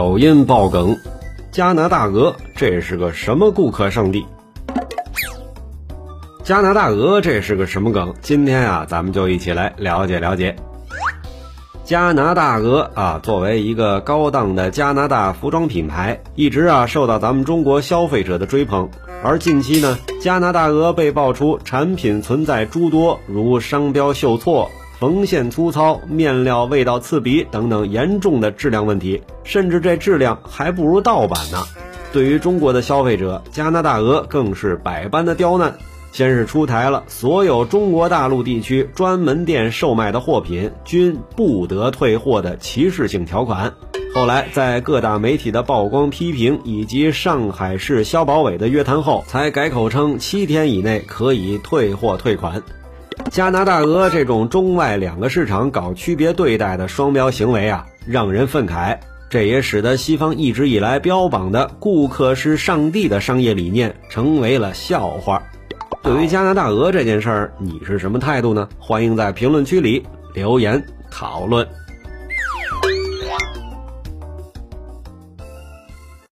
抖音爆梗：加拿大鹅这是个什么顾客圣地？加拿大鹅这是个什么梗？今天啊，咱们就一起来了解了解。加拿大鹅啊，作为一个高档的加拿大服装品牌，一直啊受到咱们中国消费者的追捧。而近期呢，加拿大鹅被爆出产品存在诸多如商标绣错。缝线粗糙、面料味道刺鼻等等严重的质量问题，甚至这质量还不如盗版呢。对于中国的消费者，加拿大鹅更是百般的刁难。先是出台了所有中国大陆地区专门店售卖的货品均不得退货的歧视性条款，后来在各大媒体的曝光批评以及上海市消保委的约谈后，才改口称七天以内可以退货退款。加拿大鹅这种中外两个市场搞区别对待的双标行为啊，让人愤慨。这也使得西方一直以来标榜的“顾客是上帝”的商业理念成为了笑话。对于加拿大鹅这件事儿，你是什么态度呢？欢迎在评论区里留言讨论。